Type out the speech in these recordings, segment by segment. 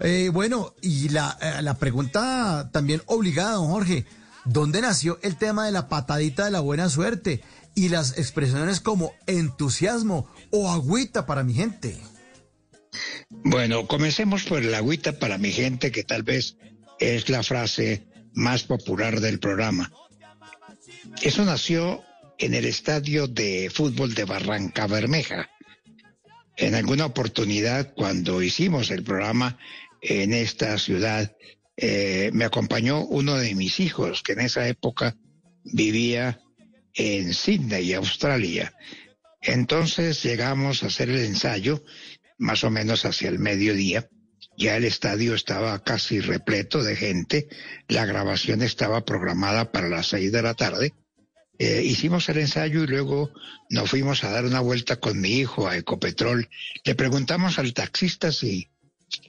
Eh, bueno, y la, eh, la pregunta también obligada, don Jorge, ¿dónde nació el tema de la patadita de la buena suerte y las expresiones como entusiasmo o agüita para mi gente? Bueno, comencemos por el agüita para mi gente, que tal vez es la frase más popular del programa. Eso nació en el estadio de fútbol de Barranca Bermeja. En alguna oportunidad, cuando hicimos el programa en esta ciudad, eh, me acompañó uno de mis hijos, que en esa época vivía en Sydney, Australia. Entonces llegamos a hacer el ensayo, más o menos hacia el mediodía. Ya el estadio estaba casi repleto de gente. La grabación estaba programada para las seis de la tarde. Eh, hicimos el ensayo y luego nos fuimos a dar una vuelta con mi hijo a Ecopetrol. Le preguntamos al taxista si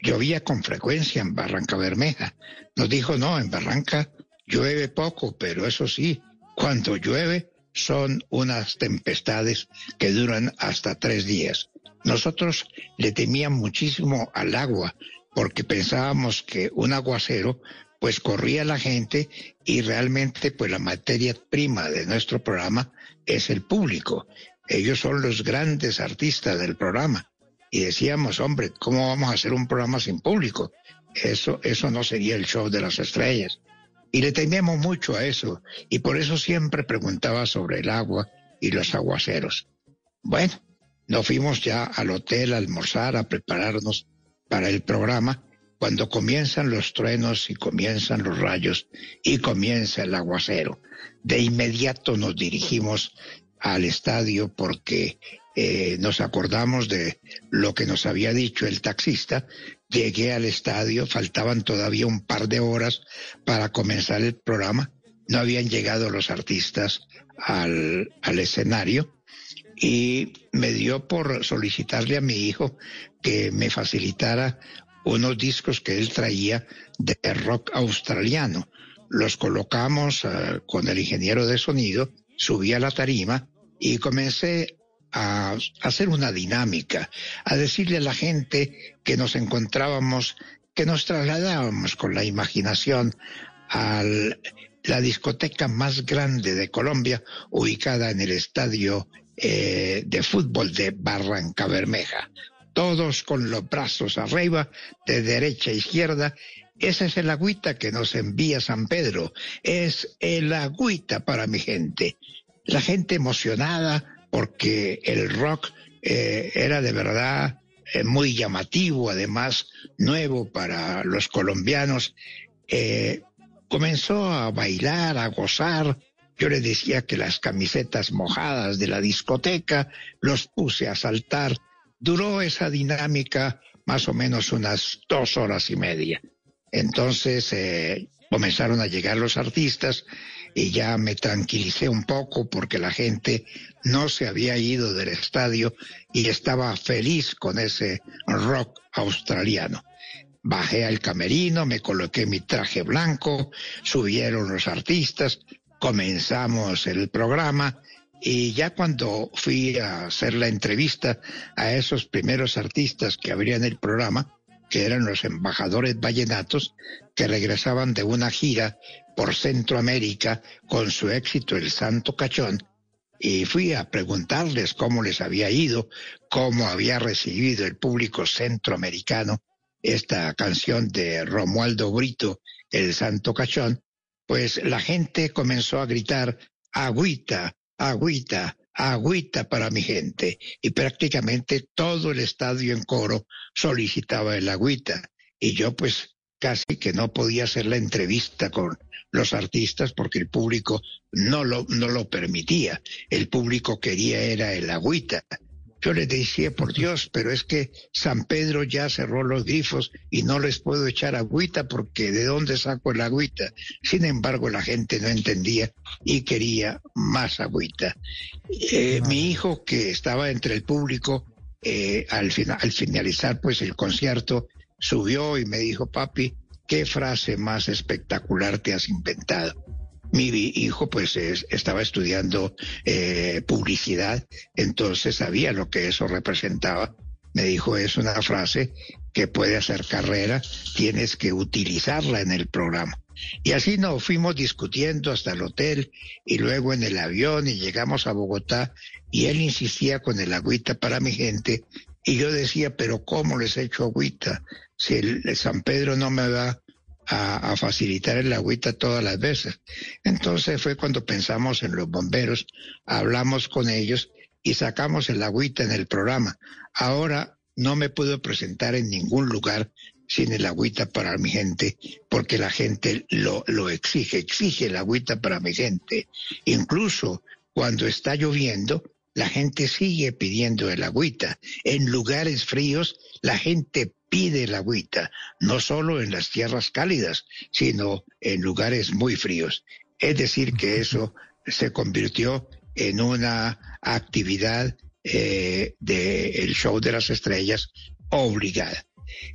llovía con frecuencia en Barranca Bermeja. Nos dijo, no, en Barranca llueve poco, pero eso sí, cuando llueve son unas tempestades que duran hasta tres días. Nosotros le temíamos muchísimo al agua porque pensábamos que un aguacero pues corría la gente y realmente pues la materia prima de nuestro programa es el público. Ellos son los grandes artistas del programa. Y decíamos, hombre, ¿cómo vamos a hacer un programa sin público? Eso, eso no sería el show de las estrellas. Y le temíamos mucho a eso. Y por eso siempre preguntaba sobre el agua y los aguaceros. Bueno, nos fuimos ya al hotel a almorzar, a prepararnos para el programa cuando comienzan los truenos y comienzan los rayos y comienza el aguacero. De inmediato nos dirigimos al estadio porque eh, nos acordamos de lo que nos había dicho el taxista. Llegué al estadio, faltaban todavía un par de horas para comenzar el programa. No habían llegado los artistas al, al escenario y me dio por solicitarle a mi hijo que me facilitara unos discos que él traía de rock australiano. Los colocamos eh, con el ingeniero de sonido, subí a la tarima y comencé a hacer una dinámica, a decirle a la gente que nos encontrábamos, que nos trasladábamos con la imaginación a la discoteca más grande de Colombia, ubicada en el estadio eh, de fútbol de Barranca Bermeja todos con los brazos arriba, de derecha a izquierda. Esa es el agüita que nos envía San Pedro. Es el agüita para mi gente. La gente emocionada porque el rock eh, era de verdad eh, muy llamativo, además nuevo para los colombianos. Eh, comenzó a bailar, a gozar. Yo le decía que las camisetas mojadas de la discoteca los puse a saltar Duró esa dinámica más o menos unas dos horas y media. Entonces eh, comenzaron a llegar los artistas y ya me tranquilicé un poco porque la gente no se había ido del estadio y estaba feliz con ese rock australiano. Bajé al camerino, me coloqué mi traje blanco, subieron los artistas, comenzamos el programa y ya cuando fui a hacer la entrevista a esos primeros artistas que abrían el programa, que eran los embajadores vallenatos, que regresaban de una gira por Centroamérica con su éxito El Santo Cachón, y fui a preguntarles cómo les había ido, cómo había recibido el público centroamericano esta canción de Romualdo Brito, El Santo Cachón, pues la gente comenzó a gritar, agüita, agüita, agüita para mi gente. Y prácticamente todo el estadio en coro solicitaba el agüita. Y yo pues casi que no podía hacer la entrevista con los artistas porque el público no lo, no lo permitía. El público quería era el agüita. Yo les decía, por Dios, pero es que San Pedro ya cerró los grifos y no les puedo echar agüita porque ¿de dónde saco el agüita? Sin embargo, la gente no entendía y quería más agüita. Eh, mi hijo, que estaba entre el público, eh, al, al finalizar pues el concierto, subió y me dijo, papi, ¿qué frase más espectacular te has inventado? Mi hijo pues estaba estudiando eh, publicidad, entonces sabía lo que eso representaba. Me dijo, es una frase que puede hacer carrera, tienes que utilizarla en el programa. Y así nos fuimos discutiendo hasta el hotel y luego en el avión y llegamos a Bogotá y él insistía con el agüita para mi gente y yo decía, pero ¿cómo les echo agüita? Si el, San Pedro no me va a, facilitar el agüita todas las veces. Entonces fue cuando pensamos en los bomberos, hablamos con ellos y sacamos el agüita en el programa. Ahora no me puedo presentar en ningún lugar sin el agüita para mi gente, porque la gente lo, lo exige, exige el agüita para mi gente. Incluso cuando está lloviendo, la gente sigue pidiendo el agüita. En lugares fríos, la gente pide el agüita, no solo en las tierras cálidas, sino en lugares muy fríos. Es decir, que eso se convirtió en una actividad eh, del show de las estrellas obligada.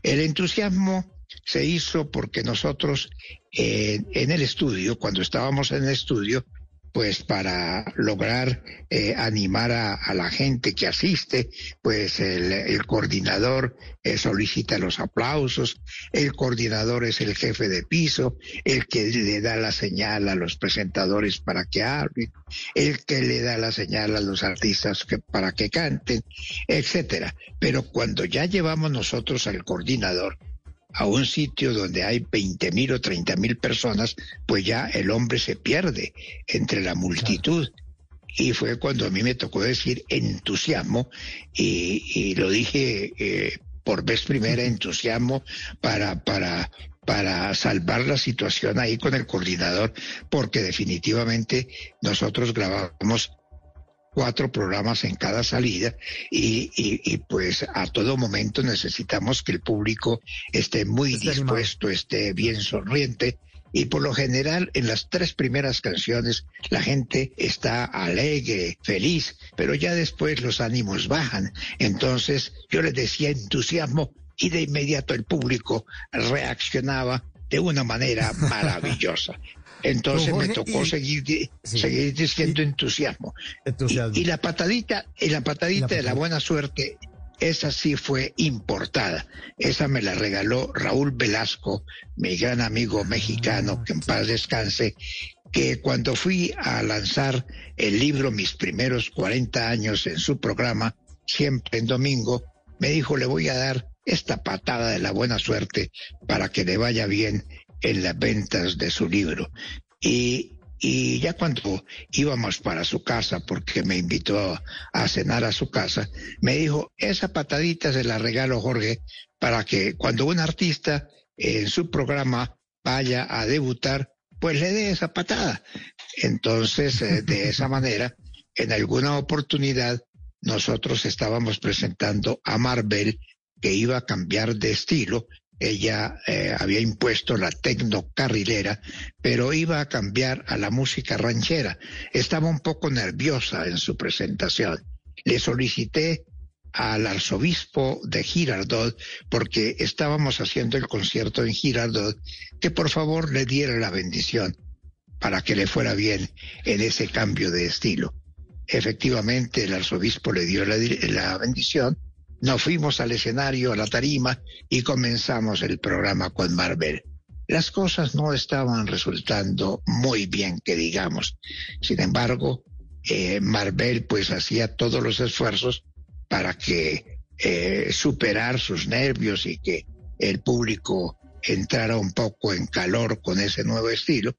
El entusiasmo se hizo porque nosotros eh, en el estudio, cuando estábamos en el estudio, pues para lograr eh, animar a, la gente que asiste, pues el, coordinador eh, solicita los aplausos, el coordinador es el jefe de piso, el que le da la señal a los presentadores para que hablen, el que le da la señal a los artistas que, para que canten, etcétera. Pero cuando ya llevamos nosotros al coordinador, a un sitio donde hay 20 mil o 30 mil personas, pues ya el hombre se pierde entre la multitud. Y fue cuando a mí me tocó decir entusiasmo y, lo dije eh, por vez primera, entusiasmo para, para, para salvar la situación ahí con el coordinador, porque definitivamente nosotros grabamos cuatro programas en cada salida y, y, pues a todo momento necesitamos que el público esté muy dispuesto, esté bien sonriente. Y por lo general en las tres primeras canciones la gente está alegre, feliz, pero ya después los ánimos bajan. Entonces yo les decía entusiasmo y de inmediato el público reaccionaba de una manera maravillosa. Entonces me tocó seguir, seguir diciendo entusiasmo. Y, la patadita, y la patadita de la buena suerte, esa sí fue importada. Esa me la regaló Raúl Velasco, mi gran amigo mexicano, ah, que en paz descanse, que cuando fui a lanzar el libro Mis primeros 40 años en su programa, siempre en domingo, me dijo, le voy a dar esta patada de la buena suerte para que le vaya bien en las ventas de su libro. Y, y ya cuando íbamos para su casa, porque me invitó a cenar a su casa, me dijo, esa patadita se la regalo Jorge para que cuando un artista en su programa vaya a debutar, pues le dé esa patada. Entonces, eh, de esa manera, en alguna oportunidad, nosotros estábamos presentando a Marvel que iba a cambiar de estilo ella eh, había impuesto la tecnocarrilera, pero iba a cambiar a la música ranchera. Estaba un poco nerviosa en su presentación. Le solicité al arzobispo de Girardot, porque estábamos haciendo el concierto en Girardot, que por favor le diera la bendición para que le fuera bien en ese cambio de estilo. Efectivamente, el arzobispo le dio la bendición nos fuimos al escenario, a la tarima, y comenzamos el programa con Marvel. Las cosas no estaban resultando muy bien, que digamos. Sin embargo, eh, Marvel pues hacía todos los esfuerzos para que eh, superar sus nervios y que el público entrara un poco en calor con ese nuevo estilo.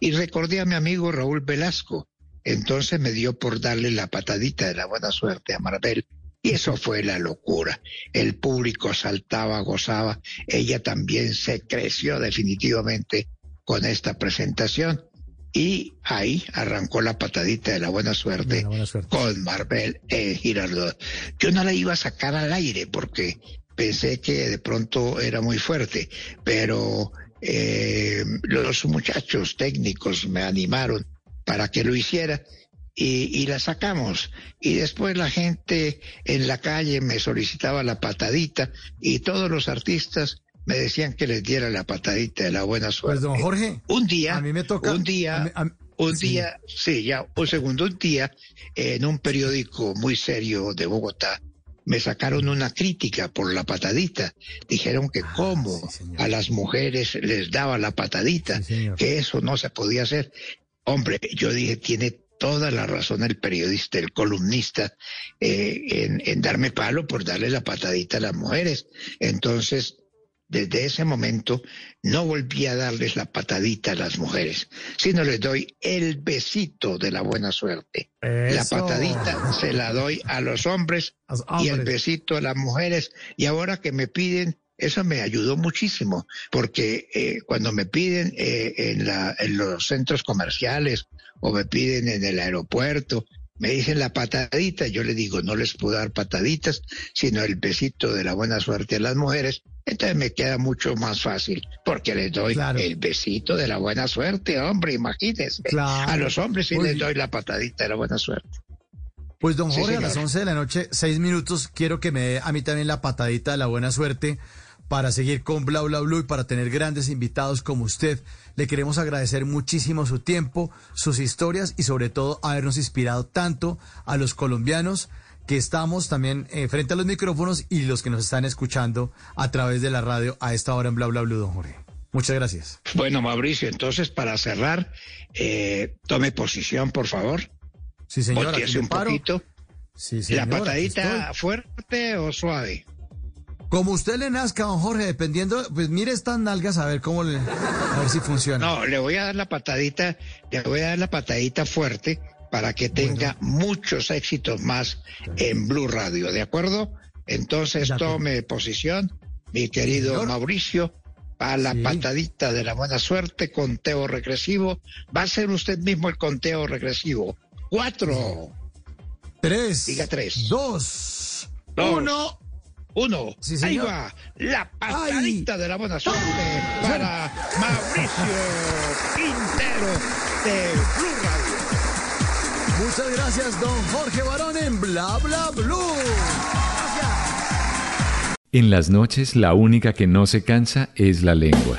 Y recordé a mi amigo Raúl Velasco. Entonces me dio por darle la patadita de la buena suerte a Marvel y eso fue la locura. El público saltaba, gozaba. Ella también se creció definitivamente con esta presentación. Y ahí arrancó la patadita de la buena suerte, con Marvel en Girardot. Yo no la iba a sacar al aire porque pensé que de pronto era muy fuerte, pero eh, los muchachos técnicos me animaron para que lo hiciera y, la sacamos. Y después la gente en la calle me solicitaba la patadita y todos los artistas me decían que les diera la patadita de la buena suerte. Pues don Jorge, un día, a mí me toca, un día, un día, sí, ya, un segundo, un día, en un periódico muy serio de Bogotá, me sacaron una crítica por la patadita. Dijeron que Ah, cómo sí, a las mujeres les daba la patadita, Sí, que eso no se podía hacer. Hombre, yo dije, tiene toda la razón el periodista, el columnista, eh, en, en darme palo por darle la patadita a las mujeres. Entonces, desde ese momento, no volví a darles la patadita a las mujeres, sino les doy el besito de la buena suerte. La patadita se la doy a los hombres y el besito a las mujeres. Y ahora que me piden, eso me ayudó muchísimo, porque eh, cuando me piden eh, en, la, en los centros comerciales o me piden en el aeropuerto, me dicen la patadita, yo le digo, no les puedo dar pataditas, sino el besito de la buena suerte a las mujeres. Entonces me queda mucho más fácil, porque les doy Claro. el besito de la buena suerte, hombre, imagínense. Claro. A los hombres sí les doy la patadita de la buena suerte. Pues don Sí, Jorge, a las 11 de la noche, seis minutos, quiero que me dé a mí también la patadita de la buena suerte para seguir con Bla Bla Blue y para tener grandes invitados como usted. Le queremos agradecer muchísimo su tiempo, sus historias y sobre todo habernos inspirado tanto a los colombianos que estamos también eh, frente a los micrófonos y los que nos están escuchando a través de la radio a esta hora en Bla Bla Blue, don Jorge. Muchas gracias. Bueno, Mauricio, entonces para cerrar, eh, tome posición, por favor. Sí, me un paro. poquito. Sí, ¿La señora, aquí patadita fuerte o suave? Como usted le nazca, don Jorge, dependiendo, pues mire estas nalgas a ver cómo le, a ver si funciona. No, le voy a dar la patadita, le voy a dar la patadita fuerte para que tenga muchos éxitos más en Blue Radio, ¿de acuerdo? Entonces tome posición, mi querido Señor. Mauricio, a la Sí. patadita de la buena suerte, conteo regresivo. Va a ser usted mismo el conteo regresivo. Cuatro, Tres. Diga tres. Dos. Dos. Uno. Uno. Sí, Ahí señor. va, la patadita de la buena suerte para Mauricio Quintero de Blue Radio. Muchas gracias, don Jorge Barón en Bla Bla Blue. Gracias. En las noches la única que no se cansa es la lengua.